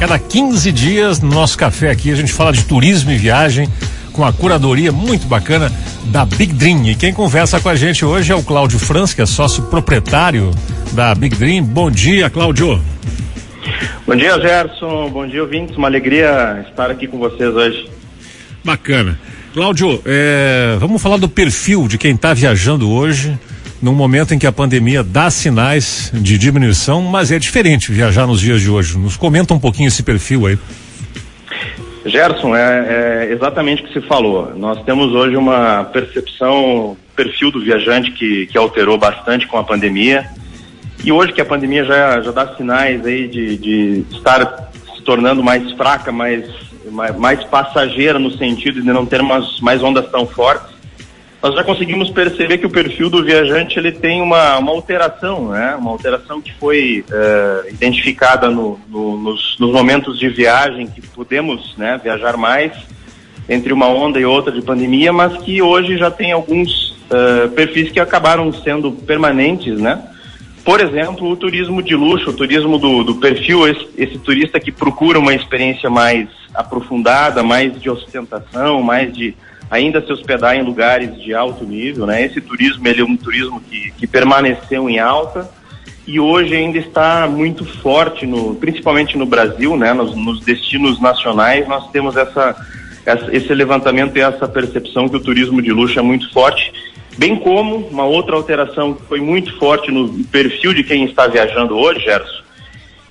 cada 15 dias, no nosso café aqui, a gente fala de turismo e viagem com a curadoria muito bacana da Big Dream. E quem conversa com a gente hoje é o Cláudio Franz, que é sócio proprietário da Big Dream. Bom dia, Cláudio. Bom dia, Gerson. Bom dia, ouvintes. Uma alegria estar aqui com vocês hoje. Bacana. Cláudio, é, vamos falar do perfil de quem está viajando hoje num momento em que a pandemia dá sinais de diminuição, mas é diferente viajar nos dias de hoje. Nos comenta um pouquinho esse perfil aí. Gerson, é, é exatamente o que você falou. Nós temos hoje uma percepção, perfil do viajante que, que alterou bastante com a pandemia. E hoje que a pandemia já, já dá sinais aí de, de estar se tornando mais fraca, mais, mais, mais passageira no sentido de não ter mais, mais ondas tão fortes, nós já conseguimos perceber que o perfil do viajante ele tem uma, uma alteração, né? Uma alteração que foi uh, identificada no, no, nos, nos, momentos de viagem que podemos, né, viajar mais entre uma onda e outra de pandemia, mas que hoje já tem alguns uh, perfis que acabaram sendo permanentes, né? Por exemplo, o turismo de luxo, o turismo do, do perfil, esse, esse turista que procura uma experiência mais aprofundada, mais de ostentação, mais de ainda se hospedar em lugares de alto nível, né? Esse turismo, ele é um turismo que, que permaneceu em alta e hoje ainda está muito forte, no, principalmente no Brasil, né? Nos, nos destinos nacionais, nós temos essa, essa, esse levantamento e essa percepção que o turismo de luxo é muito forte, bem como uma outra alteração que foi muito forte no perfil de quem está viajando hoje, Gerson,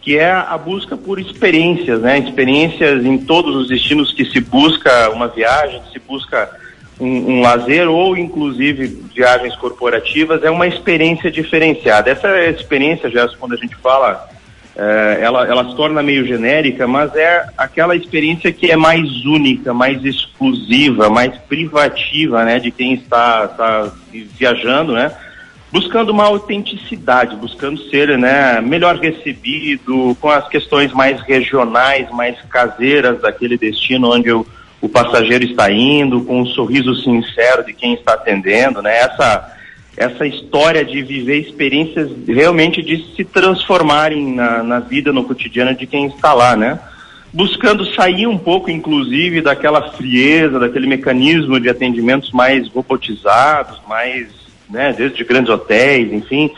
que é a busca por experiências, né? Experiências em todos os destinos que se busca uma viagem, que se busca um, um lazer ou inclusive viagens corporativas, é uma experiência diferenciada. Essa experiência, já quando a gente fala, é, ela, ela se torna meio genérica, mas é aquela experiência que é mais única, mais exclusiva, mais privativa, né? De quem está, está viajando, né? Buscando uma autenticidade, buscando ser né, melhor recebido, com as questões mais regionais, mais caseiras daquele destino onde o, o passageiro está indo, com um sorriso sincero de quem está atendendo, né? Essa, essa história de viver experiências realmente de se transformarem na, na vida, no cotidiano de quem está lá, né? Buscando sair um pouco, inclusive, daquela frieza, daquele mecanismo de atendimentos mais robotizados, mais né, desde grandes hotéis, enfim,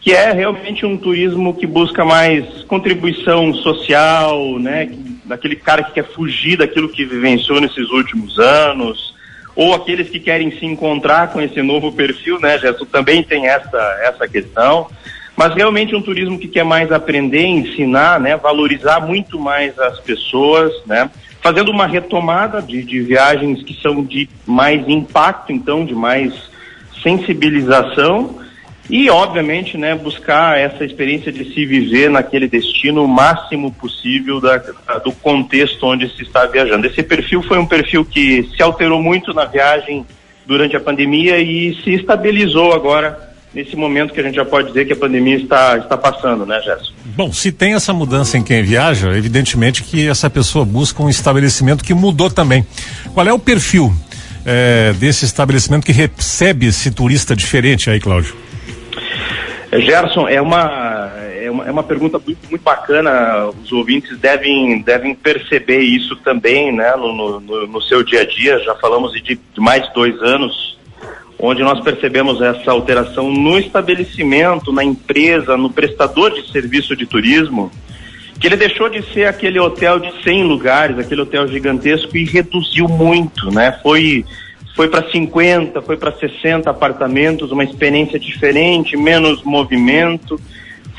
que é realmente um turismo que busca mais contribuição social, né, daquele cara que quer fugir daquilo que vivenciou nesses últimos anos, ou aqueles que querem se encontrar com esse novo perfil, né, Gerson, também tem essa, essa questão, mas realmente um turismo que quer mais aprender, ensinar, né, valorizar muito mais as pessoas, né, fazendo uma retomada de, de viagens que são de mais impacto, então, de mais sensibilização e, obviamente, né, buscar essa experiência de se viver naquele destino o máximo possível da, do contexto onde se está viajando. Esse perfil foi um perfil que se alterou muito na viagem durante a pandemia e se estabilizou agora nesse momento que a gente já pode dizer que a pandemia está, está passando, né, Gerson? Bom, se tem essa mudança em quem viaja, evidentemente que essa pessoa busca um estabelecimento que mudou também. Qual é o perfil é, desse estabelecimento que recebe esse turista diferente aí, Cláudio? Gerson, é uma, é uma, é uma pergunta muito, muito bacana. Os ouvintes devem, devem perceber isso também né, no, no, no seu dia a dia. Já falamos de, de mais de dois anos, onde nós percebemos essa alteração no estabelecimento, na empresa, no prestador de serviço de turismo que ele deixou de ser aquele hotel de 100 lugares, aquele hotel gigantesco e reduziu muito, né? Foi foi para 50, foi para 60 apartamentos, uma experiência diferente, menos movimento.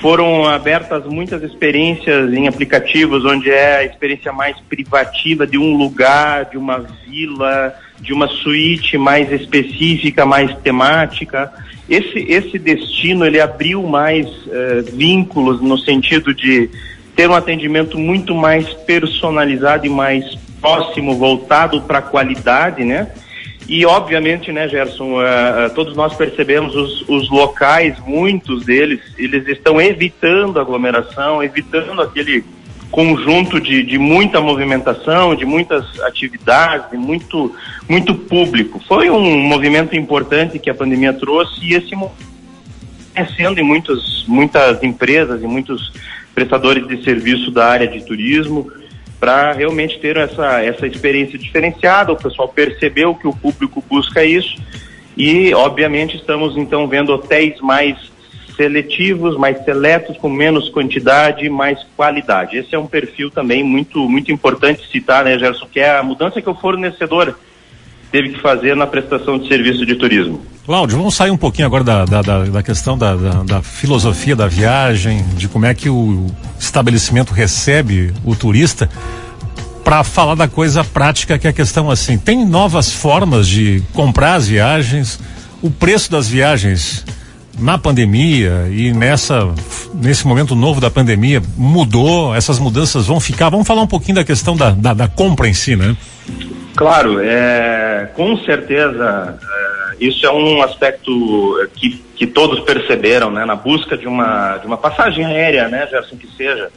Foram abertas muitas experiências em aplicativos onde é a experiência mais privativa de um lugar, de uma vila, de uma suíte mais específica, mais temática. Esse, esse destino ele abriu mais uh, vínculos no sentido de ter um atendimento muito mais personalizado e mais próximo, voltado para a qualidade, né? E obviamente, né, Gerson, uh, todos nós percebemos os, os locais, muitos deles, eles estão evitando aglomeração, evitando aquele conjunto de, de muita movimentação, de muitas atividades, de muito, muito público. Foi um movimento importante que a pandemia trouxe e esse é sendo em muitas, muitas empresas e muitos prestadores de serviço da área de turismo, para realmente ter essa, essa experiência diferenciada, o pessoal percebeu que o público busca isso e, obviamente, estamos então vendo hotéis mais seletivos, mais seletos, com menos quantidade e mais qualidade. Esse é um perfil também muito, muito importante citar, né, Gerson, que é a mudança que o fornecedor teve que fazer na prestação de serviço de turismo. Cláudio, vamos sair um pouquinho agora da, da, da, da questão da, da, da, filosofia da viagem, de como é que o estabelecimento recebe o turista, para falar da coisa prática, que é a questão assim: tem novas formas de comprar as viagens, o preço das viagens na pandemia e nessa nesse momento novo da pandemia mudou, essas mudanças vão ficar. Vamos falar um pouquinho da questão da, da, da compra em si, né? Claro, é, com certeza é, isso é um aspecto que, que todos perceberam, né, na busca de uma, de uma passagem aérea, né, Gerson, que seja.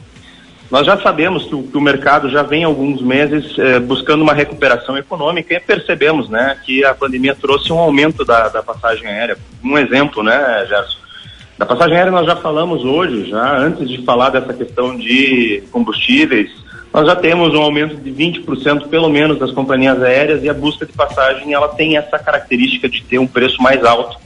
Nós já sabemos que o, que o mercado já vem alguns meses é, buscando uma recuperação econômica e percebemos, né, que a pandemia trouxe um aumento da, da passagem aérea. Um exemplo, né, Gerson? Da passagem aérea nós já falamos hoje, já antes de falar dessa questão de combustíveis, nós já temos um aumento de 20% pelo menos das companhias aéreas e a busca de passagem ela tem essa característica de ter um preço mais alto,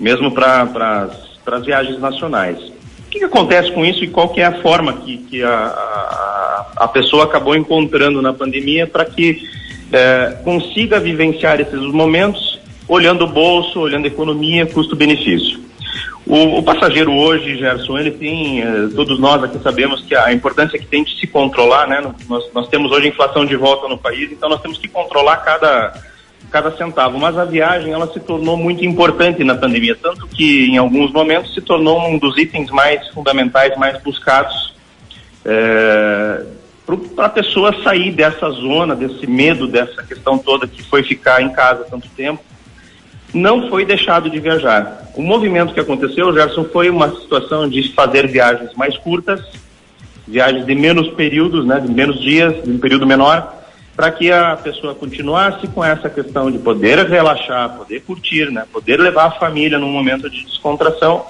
mesmo para as viagens nacionais. O que, que, acontece com isso e qual que é a forma que, que a, a, a pessoa acabou encontrando na pandemia para que é, consiga vivenciar esses momentos olhando o bolso, olhando a economia, custo-benefício? O, o, passageiro hoje, Gerson, ele tem, eh, todos nós aqui sabemos que a importância que tem de se controlar, né? Nós, nós temos hoje inflação de volta no país, então nós temos que controlar cada, cada centavo. Mas a viagem, ela se tornou muito importante na pandemia, tanto que em alguns momentos se tornou um dos itens mais fundamentais, mais buscados é, para a pessoa sair dessa zona, desse medo, dessa questão toda que foi ficar em casa tanto tempo não foi deixado de viajar. O movimento que aconteceu, Gerson, foi uma situação de fazer viagens mais curtas, viagens de menos períodos, né, de menos dias, de um período menor, para que a pessoa continuasse com essa questão de poder relaxar, poder curtir, né, poder levar a família num momento de descontração,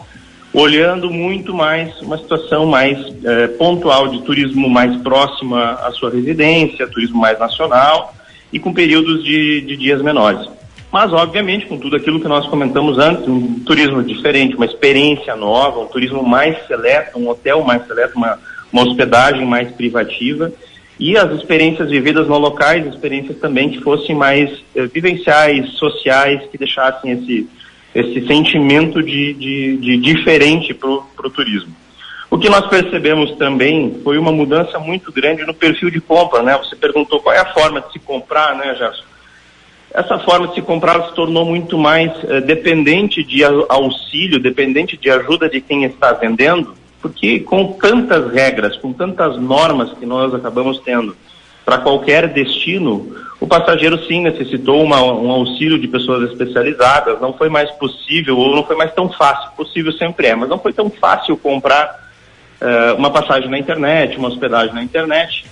olhando muito mais uma situação mais eh, pontual de turismo mais próximo à sua residência, turismo mais nacional e com períodos de, de dias menores mas obviamente com tudo aquilo que nós comentamos antes, um turismo diferente, uma experiência nova, um turismo mais seleto, um hotel mais seleto, uma, uma hospedagem mais privativa e as experiências vividas no locais, experiências também que fossem mais eh, vivenciais, sociais, que deixassem esse, esse sentimento de, de, de diferente para o turismo. O que nós percebemos também foi uma mudança muito grande no perfil de compra, né? Você perguntou qual é a forma de se comprar, né, Gerson? Essa forma de se comprar se tornou muito mais eh, dependente de auxílio, dependente de ajuda de quem está vendendo, porque com tantas regras, com tantas normas que nós acabamos tendo para qualquer destino, o passageiro sim necessitou uma, um auxílio de pessoas especializadas, não foi mais possível, ou não foi mais tão fácil, possível sempre é, mas não foi tão fácil comprar uh, uma passagem na internet, uma hospedagem na internet,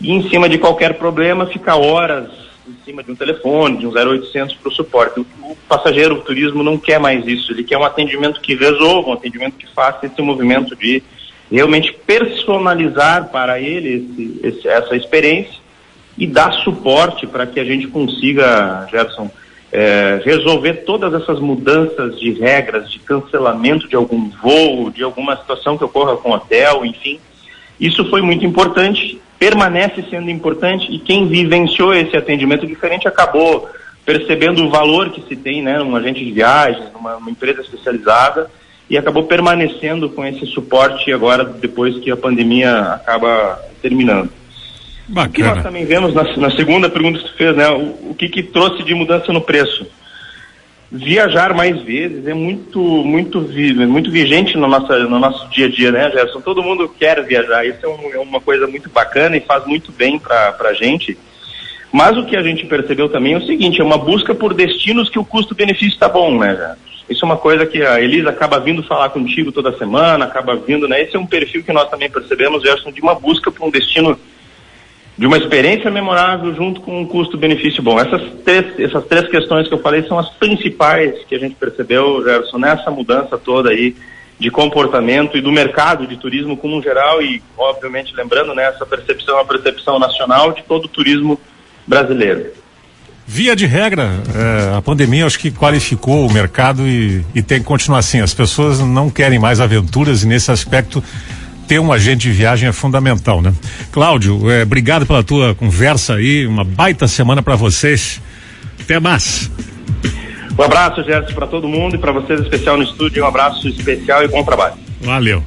e em cima de qualquer problema ficar horas em cima de um telefone, de um 0800 para o suporte. O, passageiro, o turismo não quer mais isso, ele quer um atendimento que resolva, um atendimento que faça esse movimento de realmente personalizar para ele esse, esse, essa experiência e dar suporte para que a gente consiga, Gerson, é, resolver todas essas mudanças de regras, de cancelamento de algum voo, de alguma situação que ocorra com o hotel, enfim. Isso foi muito importante permanece sendo importante e quem vivenciou esse atendimento diferente acabou percebendo o valor que se tem, né, num agente de viagens, numa, numa empresa especializada e acabou permanecendo com esse suporte agora depois que a pandemia acaba terminando. Bacana. O que nós também vemos na, na segunda pergunta que você fez, né, o, o que, que trouxe de mudança no preço? Viajar mais vezes é muito muito muito vigente no nosso, no nosso dia a dia, né, Gerson? Todo mundo quer viajar, isso é, um, é uma coisa muito bacana e faz muito bem para a gente. Mas o que a gente percebeu também é o seguinte, é uma busca por destinos que o custo-benefício está bom, né, Gerson? Isso é uma coisa que a Elisa acaba vindo falar contigo toda semana, acaba vindo, né? Esse é um perfil que nós também percebemos, Gerson, de uma busca por um destino de uma experiência memorável junto com um custo-benefício bom. Essas três, essas três questões que eu falei são as principais que a gente percebeu, Gerson, nessa mudança toda aí de comportamento e do mercado de turismo como um geral e, obviamente, lembrando, né, essa percepção é percepção nacional de todo o turismo brasileiro. Via de regra, é, a pandemia acho que qualificou o mercado e, e tem que continuar assim. As pessoas não querem mais aventuras e nesse aspecto ter um agente de viagem é fundamental, né? Cláudio, é, obrigado pela tua conversa aí, uma baita semana para vocês. Até mais. Um abraço, Gerson, para todo mundo e para vocês, especial no estúdio. Um abraço especial e bom trabalho. Valeu.